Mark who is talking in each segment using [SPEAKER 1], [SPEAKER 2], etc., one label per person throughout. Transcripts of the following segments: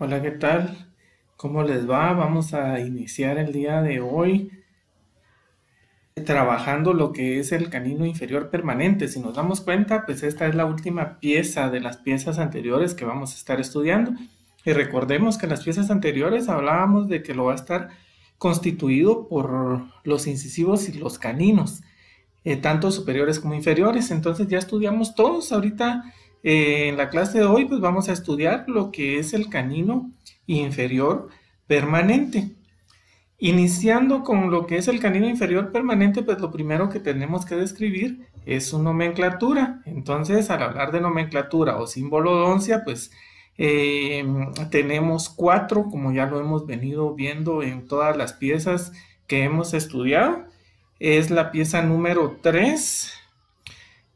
[SPEAKER 1] Hola, ¿qué tal? ¿Cómo les va? Vamos a iniciar el día de hoy trabajando lo que es el canino inferior permanente. Si nos damos cuenta, pues esta es la última pieza de las piezas anteriores que vamos a estar estudiando. Y recordemos que en las piezas anteriores hablábamos de que lo va a estar constituido por los incisivos y los caninos, eh, tanto superiores como inferiores. Entonces ya estudiamos todos. Ahorita eh, en la clase de hoy pues vamos a estudiar lo que es el canino inferior permanente. Iniciando con lo que es el canino inferior permanente, pues lo primero que tenemos que describir es su nomenclatura. Entonces, al hablar de nomenclatura o símbolo odoncia, pues eh, tenemos cuatro, como ya lo hemos venido viendo en todas las piezas que hemos estudiado. Es la pieza número 3,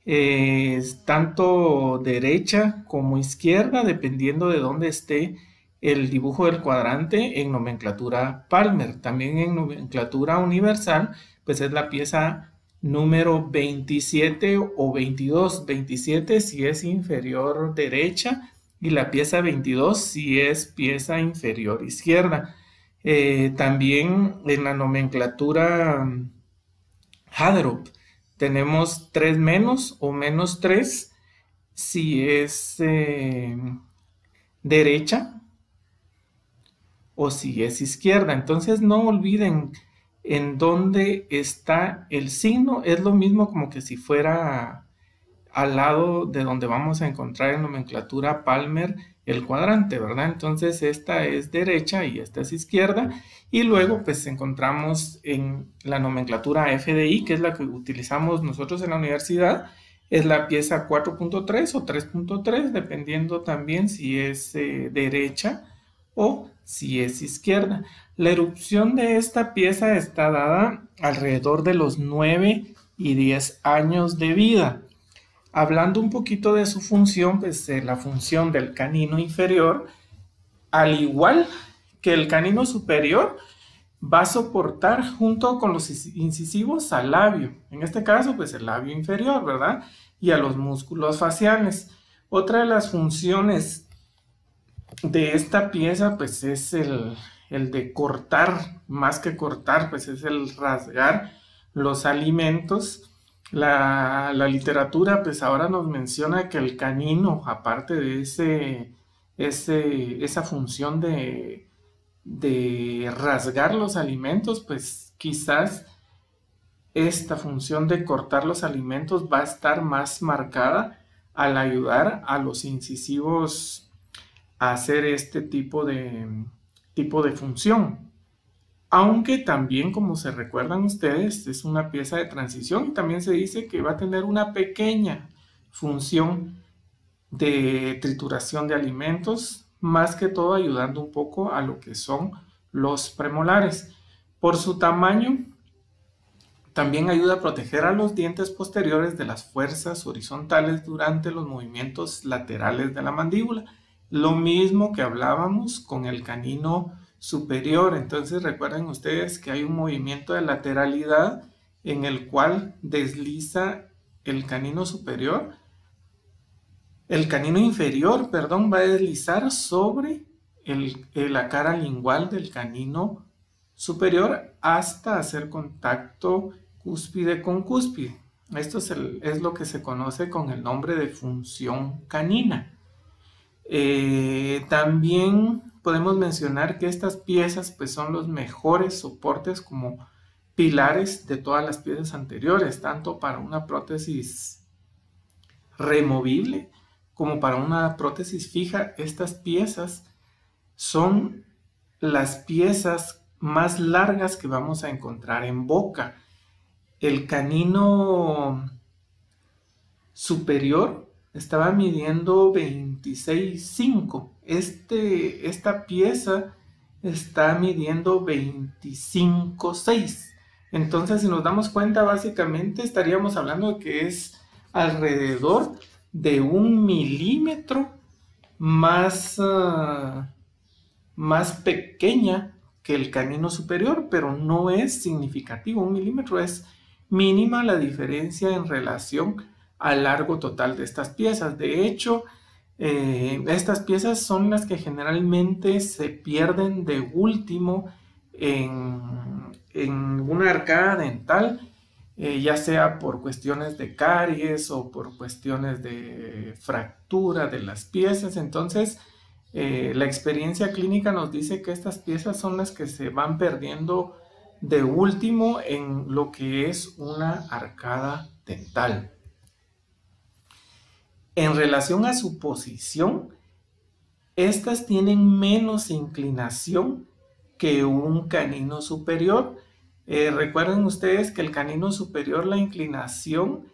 [SPEAKER 1] es tanto derecha como izquierda, dependiendo de dónde esté el dibujo del cuadrante en nomenclatura Palmer. También en nomenclatura universal, pues es la pieza número 27 o 22. 27 si es inferior derecha y la pieza 22 si es pieza inferior izquierda. Eh, también en la nomenclatura Haderup tenemos 3 menos o menos 3 si es eh, derecha o si es izquierda. Entonces no olviden en dónde está el signo. Es lo mismo como que si fuera al lado de donde vamos a encontrar en nomenclatura Palmer el cuadrante, ¿verdad? Entonces esta es derecha y esta es izquierda. Y luego pues encontramos en la nomenclatura FDI, que es la que utilizamos nosotros en la universidad, es la pieza 4.3 o 3.3, dependiendo también si es eh, derecha o si es izquierda. La erupción de esta pieza está dada alrededor de los 9 y 10 años de vida. Hablando un poquito de su función, pues eh, la función del canino inferior, al igual que el canino superior, va a soportar junto con los incisivos al labio. En este caso, pues el labio inferior, ¿verdad? Y a los músculos faciales. Otra de las funciones de esta pieza, pues es el, de cortar, más que cortar, pues es el rasgar los alimentos. La, literatura, pues ahora nos menciona que el canino, aparte de ese, ese esa función de, de rasgar los alimentos, pues quizás esta función de cortar los alimentos va a estar más marcada al ayudar a los incisivos hacer este tipo de, tipo de función. Aunque también, como se recuerdan ustedes, es una pieza de transición también se dice que va a tener una pequeña función de trituración de alimentos, más que todo ayudando un poco a lo que son los premolares. Por su tamaño, también ayuda a proteger a los dientes posteriores de las fuerzas horizontales durante los movimientos laterales de la mandíbula lo mismo que hablábamos con el canino superior. Entonces recuerden ustedes que hay un movimiento de lateralidad en el cual desliza el canino superior. El canino inferior, perdón, va a deslizar sobre la cara lingual del canino superior hasta hacer contacto cúspide con cúspide. Esto es lo que se conoce con el nombre de función canina. Eh, también podemos mencionar que estas piezas pues, son los mejores soportes como pilares de todas las piezas anteriores, tanto para una prótesis removible como para una prótesis fija. Estas piezas son las piezas más largas que vamos a encontrar en boca. El canino superior estaba midiendo 26.5. Este, esta pieza está midiendo 25.6. Entonces, si nos damos cuenta, básicamente estaríamos hablando de que es alrededor de un milímetro más, ah, más pequeña que el canino superior, pero no es significativo. Un milímetro es mínima la diferencia en relación al largo total de estas piezas. De hecho, Eh, estas piezas son las que generalmente se pierden de último en, una arcada dental, eh, ya sea por cuestiones de caries o por cuestiones de fractura de las piezas. Entonces, eh, la experiencia clínica nos dice que estas piezas son las que se van perdiendo de último en lo que es una arcada dental. En relación a su posición, estas tienen menos inclinación que un canino superior. Eh, recuerden ustedes que el canino superior la inclinación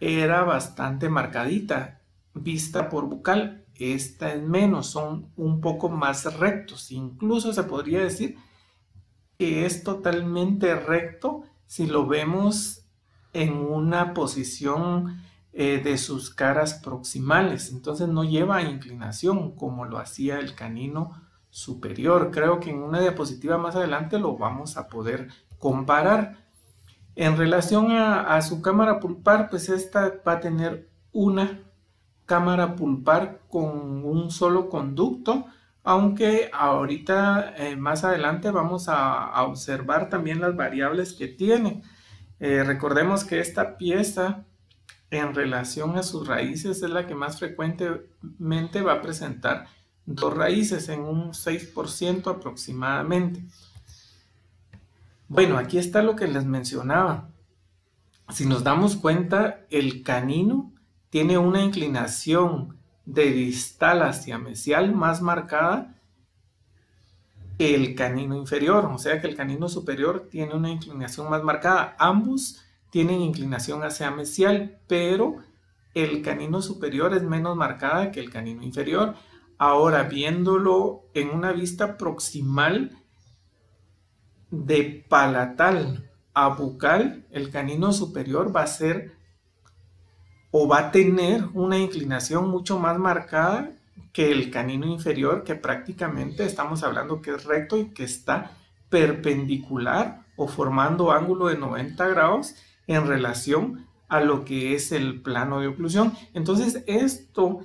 [SPEAKER 1] era bastante marcadita, vista por bucal esta es menos, son un poco más rectos. Incluso se podría decir que es totalmente recto si lo vemos en una posición eh, de sus caras proximales. Entonces no lleva inclinación como lo hacía el canino superior. Creo que en una diapositiva más adelante lo vamos a poder comparar. En relación a, su cámara pulpar, pues esta va a tener una cámara pulpar con un solo conducto, aunque ahorita eh, más adelante vamos a, observar también las variables que tiene. Eh, recordemos que esta pieza en relación a sus raíces es la que más frecuentemente va a presentar dos raíces en un 6% aproximadamente. Bueno, aquí está lo que les mencionaba. Si nos damos cuenta, el canino tiene una inclinación de distal hacia mesial más marcada que el canino inferior, o sea que el canino superior tiene una inclinación más marcada. Ambos tienen inclinación hacia mesial, pero el canino superior es menos marcada que el canino inferior. Ahora, viéndolo en una vista proximal de palatal a bucal, el canino superior va a ser o va a tener una inclinación mucho más marcada que el canino inferior, que prácticamente estamos hablando que es recto y que está perpendicular o formando ángulo de 90 grados en relación a lo que es el plano de oclusión. Entonces esto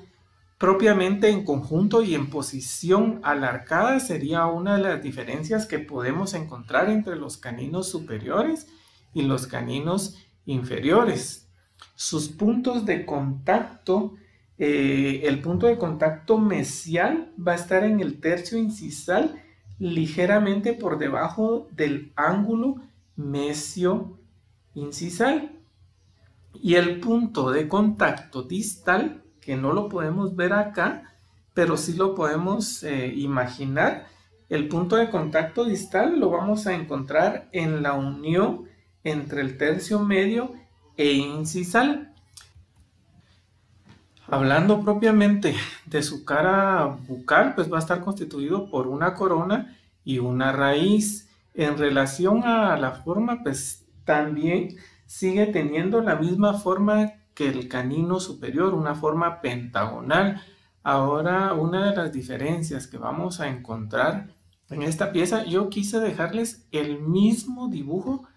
[SPEAKER 1] propiamente en conjunto y en posición alarcada sería una de las diferencias que podemos encontrar entre los caninos superiores y los caninos inferiores sus puntos de contacto, eh, el punto de contacto mesial va a estar en el tercio incisal ligeramente por debajo del ángulo mesio incisal. Y el punto de contacto distal, que no lo podemos ver acá, pero sí lo podemos eh, imaginar, el punto de contacto distal lo vamos a encontrar en la unión entre el tercio medio e incisal. Hablando propiamente de su cara bucal, pues va a estar constituido por una corona y una raíz. En relación a la forma, pues también sigue teniendo la misma forma que el canino superior, una forma pentagonal. Ahora, una de las diferencias que vamos a encontrar en esta pieza, yo quise dejarles el mismo dibujo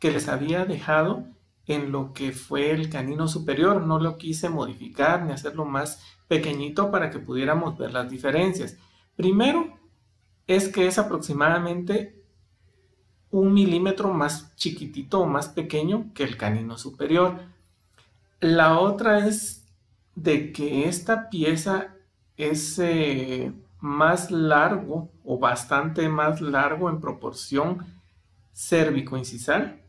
[SPEAKER 1] que les había dejado en lo que fue el canino superior. No lo quise modificar ni hacerlo más pequeñito para que pudiéramos ver las diferencias. Primero es que es aproximadamente un milímetro más chiquitito o más pequeño que el canino superior. La otra es de que esta pieza es eh, más largo o bastante más largo en proporción cérvico-incisal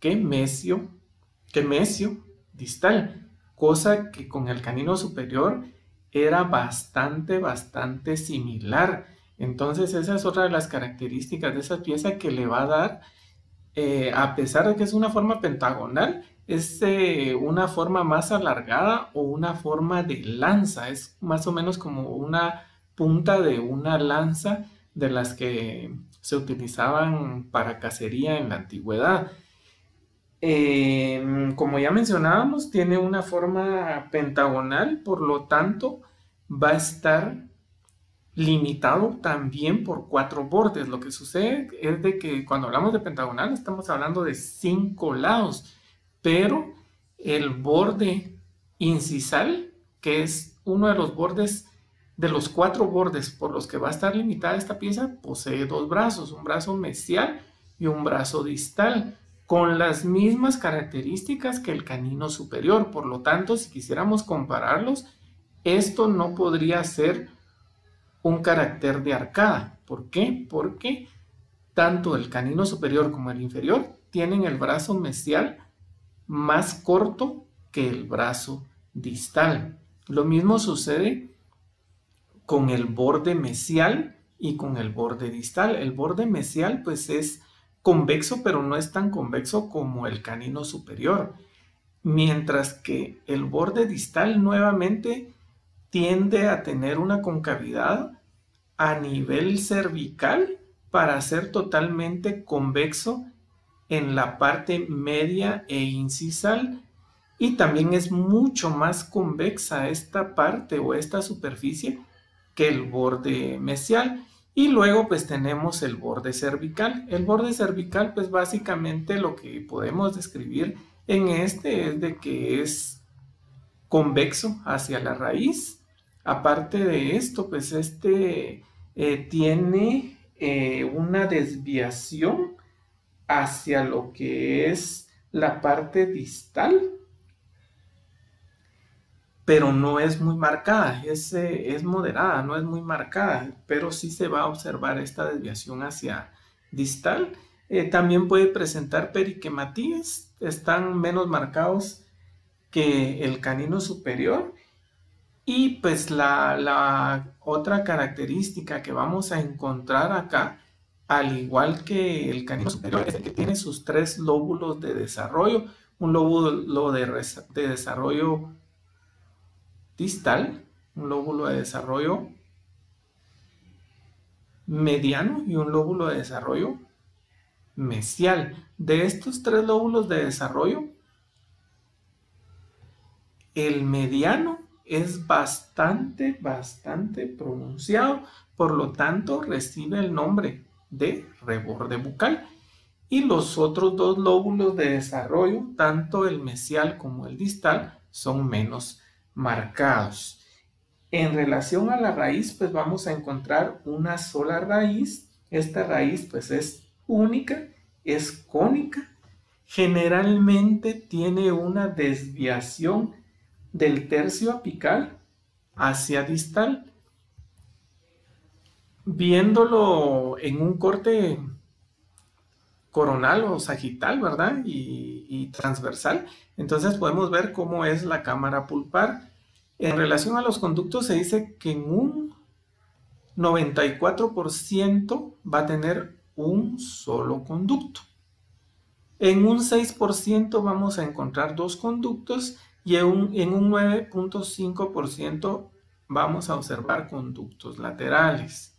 [SPEAKER 1] que mesio que mesio distal, cosa que con el canino superior era bastante, bastante similar. Entonces esa es otra de las características de esa pieza que le va a dar, eh, a pesar de que es una forma pentagonal, es eh, una forma más alargada o una forma de lanza, es más o menos como una punta de una lanza de las que se utilizaban para cacería en la antigüedad. Em, como ya mencionábamos, tiene una forma pentagonal, por lo tanto va a estar limitado también por cuatro bordes. Lo que sucede es de que cuando hablamos de pentagonal estamos hablando de cinco lados, pero el borde incisal que es uno de los bordes, de los cuatro bordes por los que va a estar limitada esta pieza, posee dos brazos, un brazo mesial y un brazo distal, con las mismas características que el canino superior. Por lo tanto, si quisiéramos compararlos, esto no podría ser un carácter de arcada. ¿Por qué? Porque tanto el canino superior como el inferior tienen el brazo mesial más corto que el brazo distal. Lo mismo sucede con el borde mesial y con el borde distal. El borde mesial pues es convexo, pero no es tan convexo como el canino superior. Mientras que el borde distal nuevamente tiende a tener una concavidad a nivel cervical para ser totalmente convexo en la parte media e incisal y también es mucho más convexa esta parte o esta superficie que el borde mesial. Y luego pues tenemos el borde cervical. El borde cervical pues básicamente lo que podemos describir en este es de que es convexo hacia la raíz. Aparte de esto pues este eh, tiene eh, una desviación hacia lo que es la parte distal, pero no es muy marcada, es, eh, es moderada, no es muy marcada, pero sí se va a observar esta desviación hacia distal. también puede presentar periquematías, están menos marcados que el canino superior y pues la, otra característica que vamos a encontrar acá, al igual que el canino superior, es que tiene sus tres lóbulos de desarrollo. Un lóbulo de, de desarrollo distal, un lóbulo de desarrollo mediano y un lóbulo de desarrollo mesial. De estos tres lóbulos de desarrollo, el mediano es bastante, bastante pronunciado, por lo tanto recibe el nombre de reborde bucal. Y los otros dos lóbulos de desarrollo, tanto el mesial como el distal, son menos marcados. En relación a la raíz, pues vamos a encontrar una sola raíz. Esta raíz pues es única, es cónica, generalmente tiene una desviación del tercio apical hacia distal. Viéndolo en un corte coronal o sagital, ¿verdad? Y, transversal. Entonces podemos ver cómo es la cámara pulpar. En relación a los conductos se dice que en un 94% va a tener un solo conducto. En un 6% vamos a encontrar dos conductos y en un, 9.5% vamos a observar conductos laterales.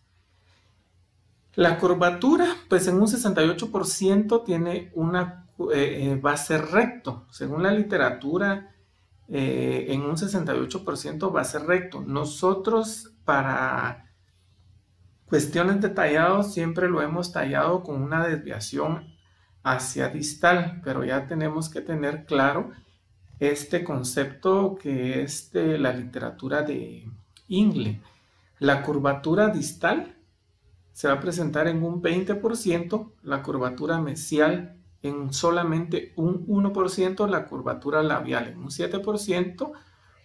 [SPEAKER 1] La curvatura, pues en un 68% tiene una, va a ser recto. Según la literatura, eh, en un 68% va a ser recto. Nosotros para cuestiones de tallado siempre lo hemos tallado con una desviación hacia distal, pero ya tenemos que tener claro este concepto que es de la literatura de Ingle. La curvatura distal se va a presentar en un 20%, la curvatura mesial en solamente un 1%, la curvatura labial en un 7%,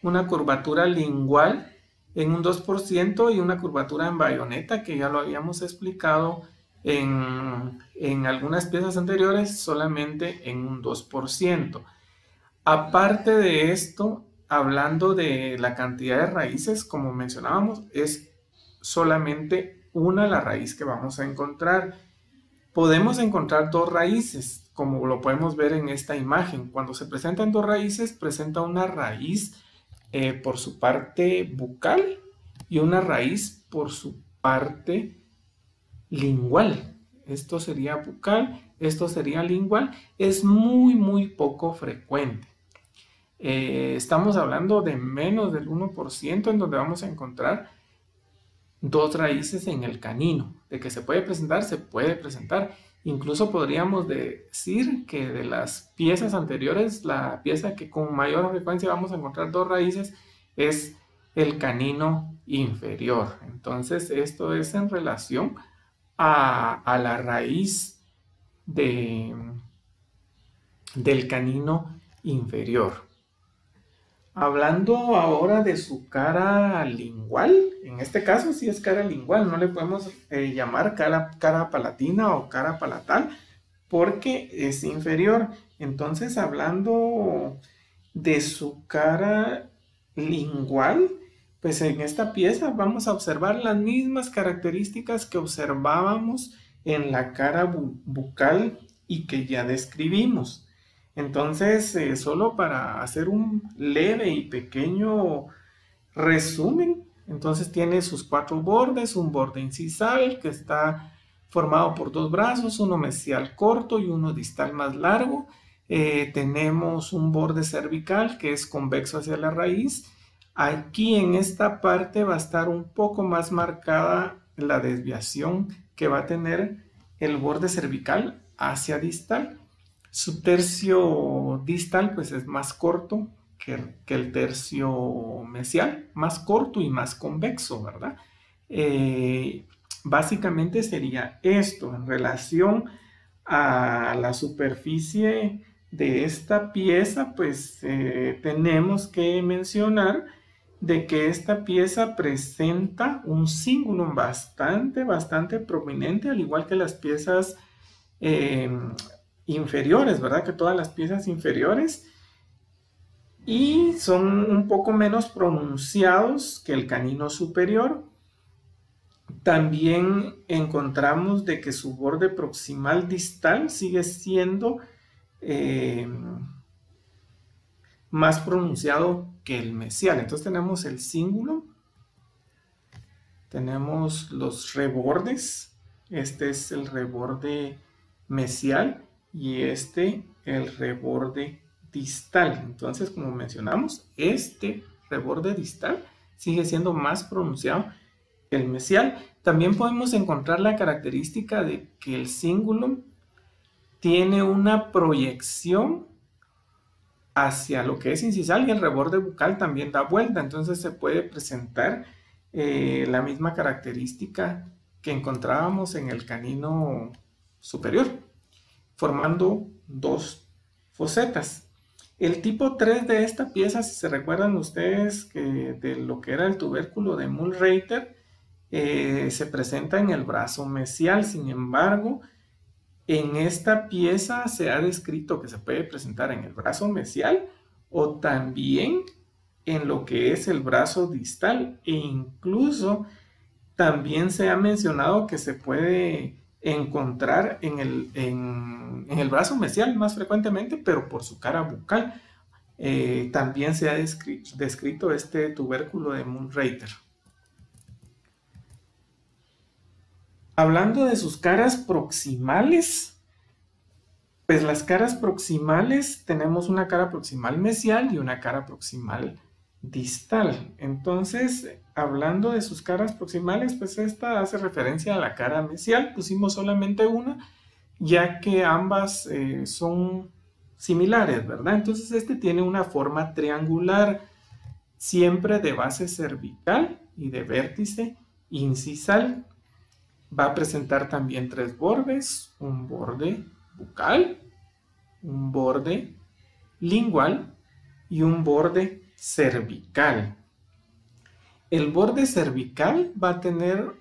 [SPEAKER 1] una curvatura lingual en un 2% y una curvatura en bayoneta que ya lo habíamos explicado en, en algunas piezas anteriores solamente en un 2%. Aparte de esto, hablando de la cantidad de raíces, como mencionábamos, es solamente una la raíz que vamos a encontrar. Podemos encontrar dos raíces, como lo podemos ver en esta imagen. Cuando se presentan dos raíces, presenta una raíz eh, por su parte bucal y una raíz por su parte lingual. Esto sería bucal, esto sería lingual. Es muy, muy poco frecuente. Eh, estamos hablando de menos del 1% en donde vamos a encontrar dos raíces en el canino. De que se puede presentar, se puede presentar. Incluso podríamos decir que de las piezas anteriores, la pieza que con mayor frecuencia vamos a encontrar dos raíces es el canino inferior. Entonces, esto es en relación a, la raíz de, del canino inferior. Hablando ahora de su cara lingual, en este caso sí es cara lingual, no le podemos eh, llamar cara, cara palatina o cara palatal porque es inferior. Entonces, hablando de su cara lingual, pues en esta pieza vamos a observar las mismas características que observábamos en la cara bucal y que ya describimos. Entonces, eh, solo para hacer un leve y pequeño resumen, entonces tiene sus cuatro bordes, un borde incisal que está formado por dos brazos, uno mesial corto y uno distal más largo. Eh, tenemos un borde cervical que es convexo hacia la raíz Aquí en esta parte va a estar un poco más marcada la desviación que va a tener el borde cervical hacia distal. Su tercio distal pues es más corto que, el tercio mesial, más corto y más convexo, ¿verdad? Eh, básicamente sería esto en relación a la superficie de esta pieza, pues eh, tenemos que mencionar de que esta pieza presenta un cingulum bastante, bastante prominente, al igual que las piezas em, inferiores, ¿verdad? Que todas las piezas inferiores. Y son un poco menos pronunciados que el canino superior. También encontramos de que su borde proximal distal sigue siendo em, más pronunciado que el mesial. Entonces tenemos el cíngulo, tenemos los rebordes, este es el reborde mesial y este el reborde distal. Entonces, como mencionamos, este reborde distal sigue siendo más pronunciado que el mesial. También podemos encontrar la característica de que el cíngulo tiene una proyección hacia lo que es incisal y el reborde bucal también da vuelta, entonces se puede presentar eh, la misma característica que encontrábamos en el canino superior, formando dos fosetas. El tipo 3 de esta pieza, si se recuerdan ustedes que de lo que era el tubérculo de Mullreiter, eh, se presenta en el brazo mesial, sin embargo, en esta pieza se ha descrito que se puede presentar en el brazo mesial o también en lo que es el brazo distal e incluso también se ha mencionado que se puede encontrar en el, en, el brazo mesial más frecuentemente, pero por su cara bucal. Eh, también se ha descrito, este tubérculo de Moonreiter. Hablando de sus caras proximales, pues las caras proximales tenemos una cara proximal mesial y una cara proximal distal. Entonces, hablando de sus caras proximales, pues esta hace referencia a la cara mesial. Pusimos solamente una, ya que ambas eh, son similares, ¿verdad? Entonces, este tiene una forma triangular, siempre de base cervical y de vértice incisal. Va a presentar también tres bordes, un borde bucal, un borde lingual y un borde cervical. El borde cervical va a tener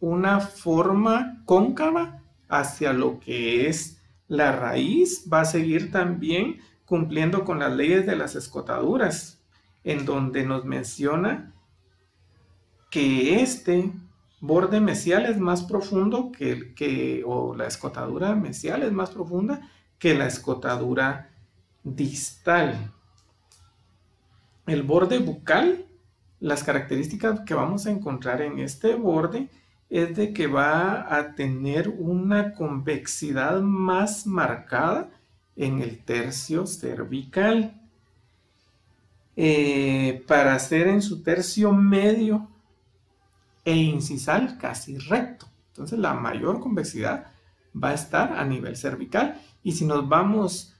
[SPEAKER 1] una forma cóncava hacia lo que es la raíz, va a seguir también cumpliendo con las leyes de las escotaduras, en donde nos menciona que este borde mesial es más profundo que, el que o la escotadura mesial es más profunda que la escotadura distal. El borde bucal, las características que vamos a encontrar en este borde es de que va a tener una convexidad más marcada en el tercio cervical. Eh, para ser en su tercio medio e incisal casi recto. Entonces la mayor convexidad va a estar a nivel cervical y si nos vamos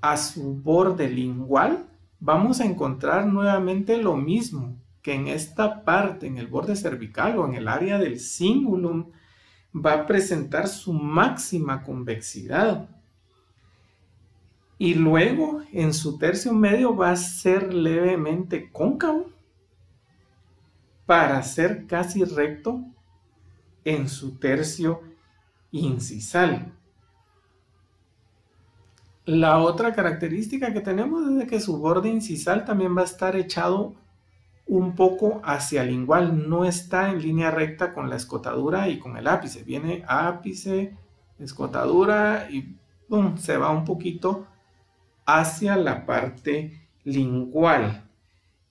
[SPEAKER 1] a su borde lingual, vamos a encontrar nuevamente lo mismo que en esta parte, en el borde cervical o en el área del cingulum, va a presentar su máxima convexidad. Y luego en su tercio medio va a ser levemente cóncavo para ser casi recto en su tercio incisal. La otra característica que tenemos es que su borde incisal también va a estar echado un poco hacia el lingual, no está en línea recta con la escotadura y con el ápice. Viene ápice, escotadura y se va un poquito hacia la parte lingual.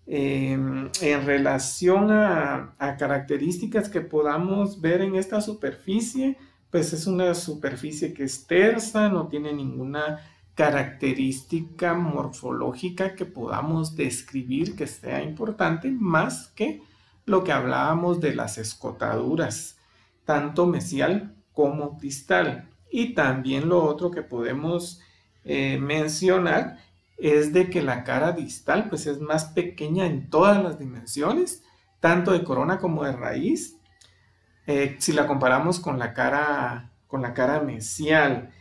[SPEAKER 1] Em, en relación a, a, características que podamos ver en esta superficie, pues es una superficie que es tersa, no tiene ninguna característica morfológica que podamos describir que sea importante, más que lo que hablábamos de las escotaduras, tanto mesial como distal. Y también lo otro que podemos eh, mencionar es de que la cara distal pues es más pequeña en todas las dimensiones, tanto de corona como de raíz, eh, si la comparamos con la cara, con la cara mesial.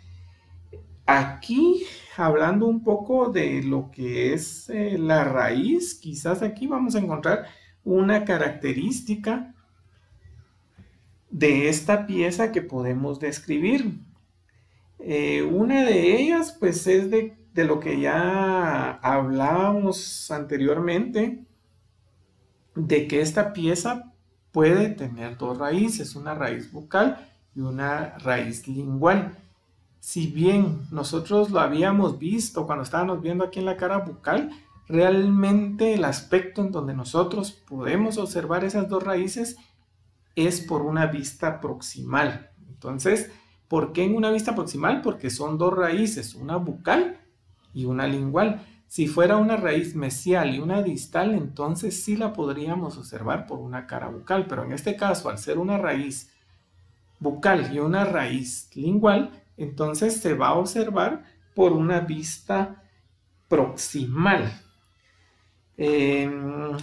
[SPEAKER 1] Aquí, hablando un poco de lo que es eh, la raíz, quizás aquí vamos a encontrar una característica de esta pieza que podemos describir. Eh, una de ellas, pues, es de, de lo que ya hablábamos anteriormente, de que esta pieza puede tener dos raíces, una raíz bucal y una raíz lingual. Si bien nosotros lo habíamos visto cuando estábamos viendo aquí en la cara bucal, realmente el aspecto en donde nosotros podemos observar esas dos raíces es por una vista proximal. Entonces, ¿Por qué en una vista proximal? Porque son dos raíces, una bucal y una lingual. Si fuera una raíz mesial y una distal, entonces sí la podríamos observar por una cara bucal, pero en este caso, al ser una raíz bucal y una raíz lingual, entonces se va a observar por una vista proximal. Em,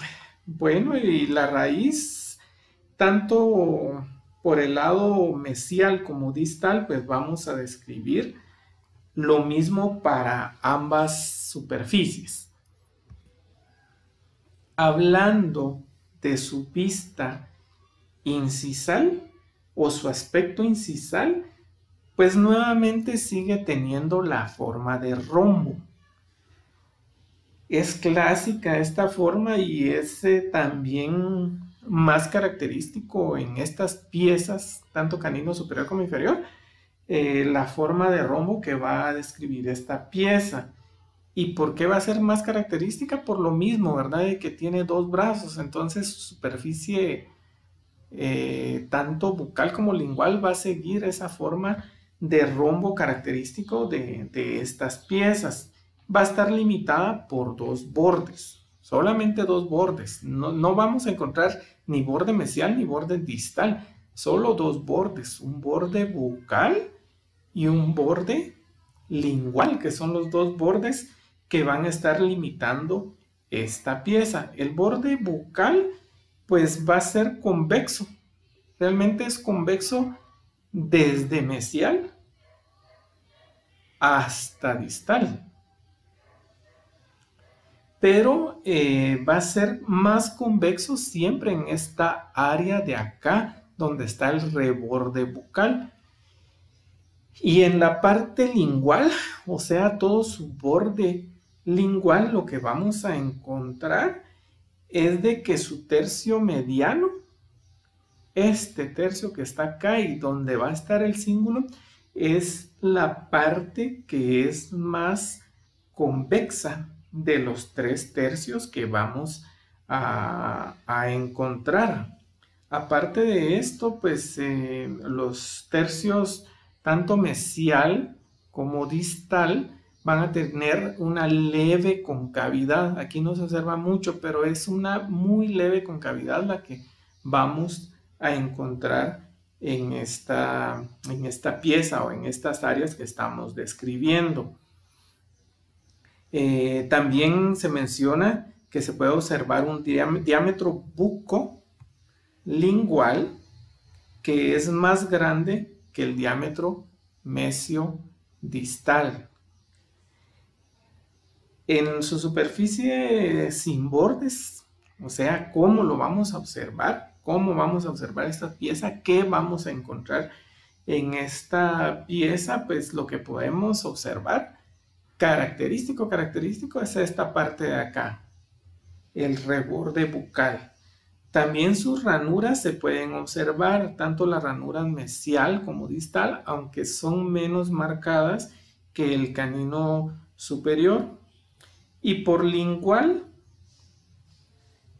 [SPEAKER 1] bueno, y la raíz, tanto por el lado mesial como distal, pues vamos a describir lo mismo para ambas superficies. Hablando de su vista incisal o su aspecto incisal, pues nuevamente sigue teniendo la forma de rombo. Es clásica esta forma y es también más característico en estas piezas, tanto canino superior como inferior, eh, la forma de rombo que va a describir esta pieza. ¿Y por qué va a ser más característica? Por lo mismo, ¿verdad? De que tiene dos brazos, entonces su superficie, eh, tanto bucal como lingual, va a seguir esa forma de rombo característico de, estas piezas. Va a estar limitada por dos bordes, solamente dos bordes. No, no vamos a encontrar ni borde mesial ni borde distal, solo dos bordes, un borde bucal y un borde lingual, que son los dos bordes que van a estar limitando esta pieza. El borde bucal pues va a ser convexo, realmente es convexo desde mesial hasta distal pero eh, va a ser más convexo siempre en esta área de acá, donde está el reborde bucal. Y en la parte lingual, o sea, todo su borde lingual, lo que vamos a encontrar es de que su tercio mediano, este tercio que está acá y donde va a estar el símbolo, es la parte que es más convexa de los tres tercios que vamos a, encontrar. Aparte de esto, pues eh, los tercios tanto mesial como distal van a tener una leve concavidad. Aquí no se observa mucho, pero es una muy leve concavidad la que vamos a encontrar en esta, en esta pieza o en estas áreas que estamos describiendo. Eh, también se menciona que se puede observar un diámetro buco lingual que es más grande que el diámetro mesio distal. En su superficie sin bordes, o sea, ¿cómo lo vamos a observar? ¿Cómo vamos a observar esta pieza? ¿Qué vamos a encontrar en esta pieza? Pues lo que podemos observar, característico, característico, es esta parte de acá, el reborde bucal. También sus ranuras se pueden observar, tanto la ranura mesial como distal, aunque son menos marcadas que el canino superior. Y por lingual,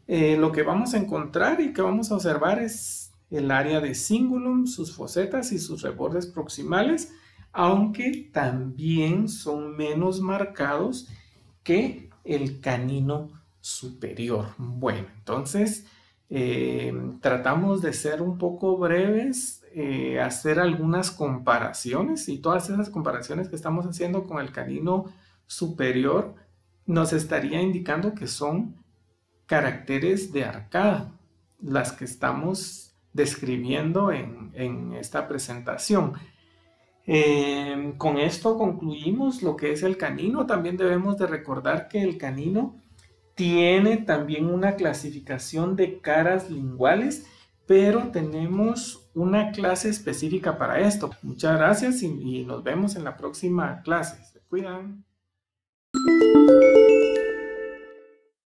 [SPEAKER 1] eh, lo que vamos a encontrar y que vamos a observar es el área de cingulum, sus fosetas y sus rebordes proximales, aunque también son menos marcados que el canino superior. Bueno, entonces eh, tratamos de ser un poco breves, eh, hacer algunas comparaciones y todas esas comparaciones que estamos haciendo con el canino superior nos estaría indicando que son caracteres de arcada, las que estamos describiendo en, esta presentación. Eh, con esto concluimos lo que es el canino. También debemos de recordar que el canino tiene también una clasificación de caras linguales, pero tenemos una clase específica para esto. Muchas gracias y, nos vemos en la próxima clase. Se cuidan.